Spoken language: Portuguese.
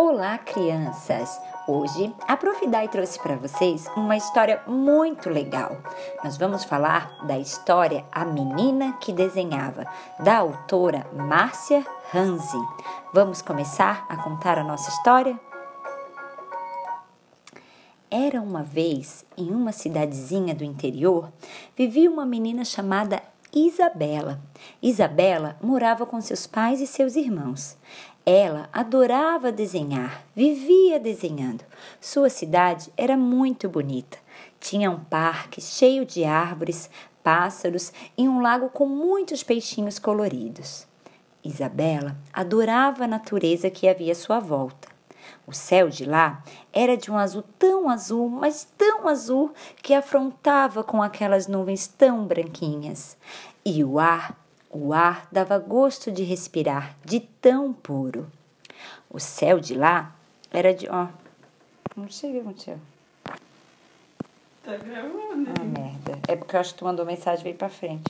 Olá, crianças! Hoje a Prof. Dai trouxe para vocês uma história muito legal. Nós vamos falar da história A Menina que Desenhava, da autora Márcia Hanzi. Vamos começar a contar a nossa história? Era uma vez, em uma cidadezinha do interior, vivia uma menina chamada Isabela. Isabela morava com seus pais e seus irmãos. Ela adorava desenhar, vivia desenhando. Sua cidade era muito bonita. Tinha um parque cheio de árvores, pássaros e um lago com muitos peixinhos coloridos. Isabela adorava a natureza que havia à sua volta. O céu de lá era de um azul tão azul, mas tão azul, que afrontava com aquelas nuvens tão branquinhas. E o ar o ar dava gosto de respirar, de tão puro. O céu de lá era de. Ó, não sei o que aconteceu. Tá gravando. Ah, merda. É porque eu acho que tu mandou mensagem veio pra frente.